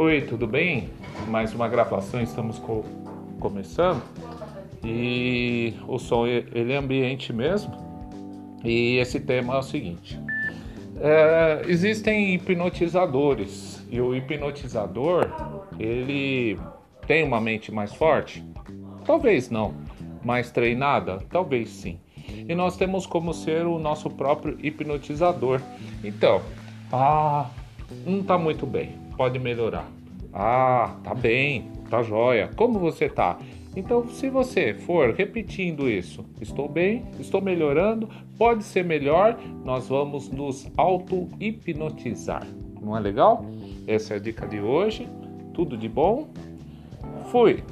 Oi, tudo bem? Mais uma gravação, estamos co começando. E o som ele é ambiente mesmo. E esse tema é o seguinte: é, existem hipnotizadores e o hipnotizador ele tem uma mente mais forte? Talvez não. Mais treinada? Talvez sim. E nós temos como ser o nosso próprio hipnotizador. Então, ah, não está muito bem, pode melhorar? Ah, tá bem, tá jóia. Como você tá? Então, se você for repetindo isso, estou bem, estou melhorando, pode ser melhor, nós vamos nos auto-hipnotizar. Não é legal? Essa é a dica de hoje. Tudo de bom? Fui!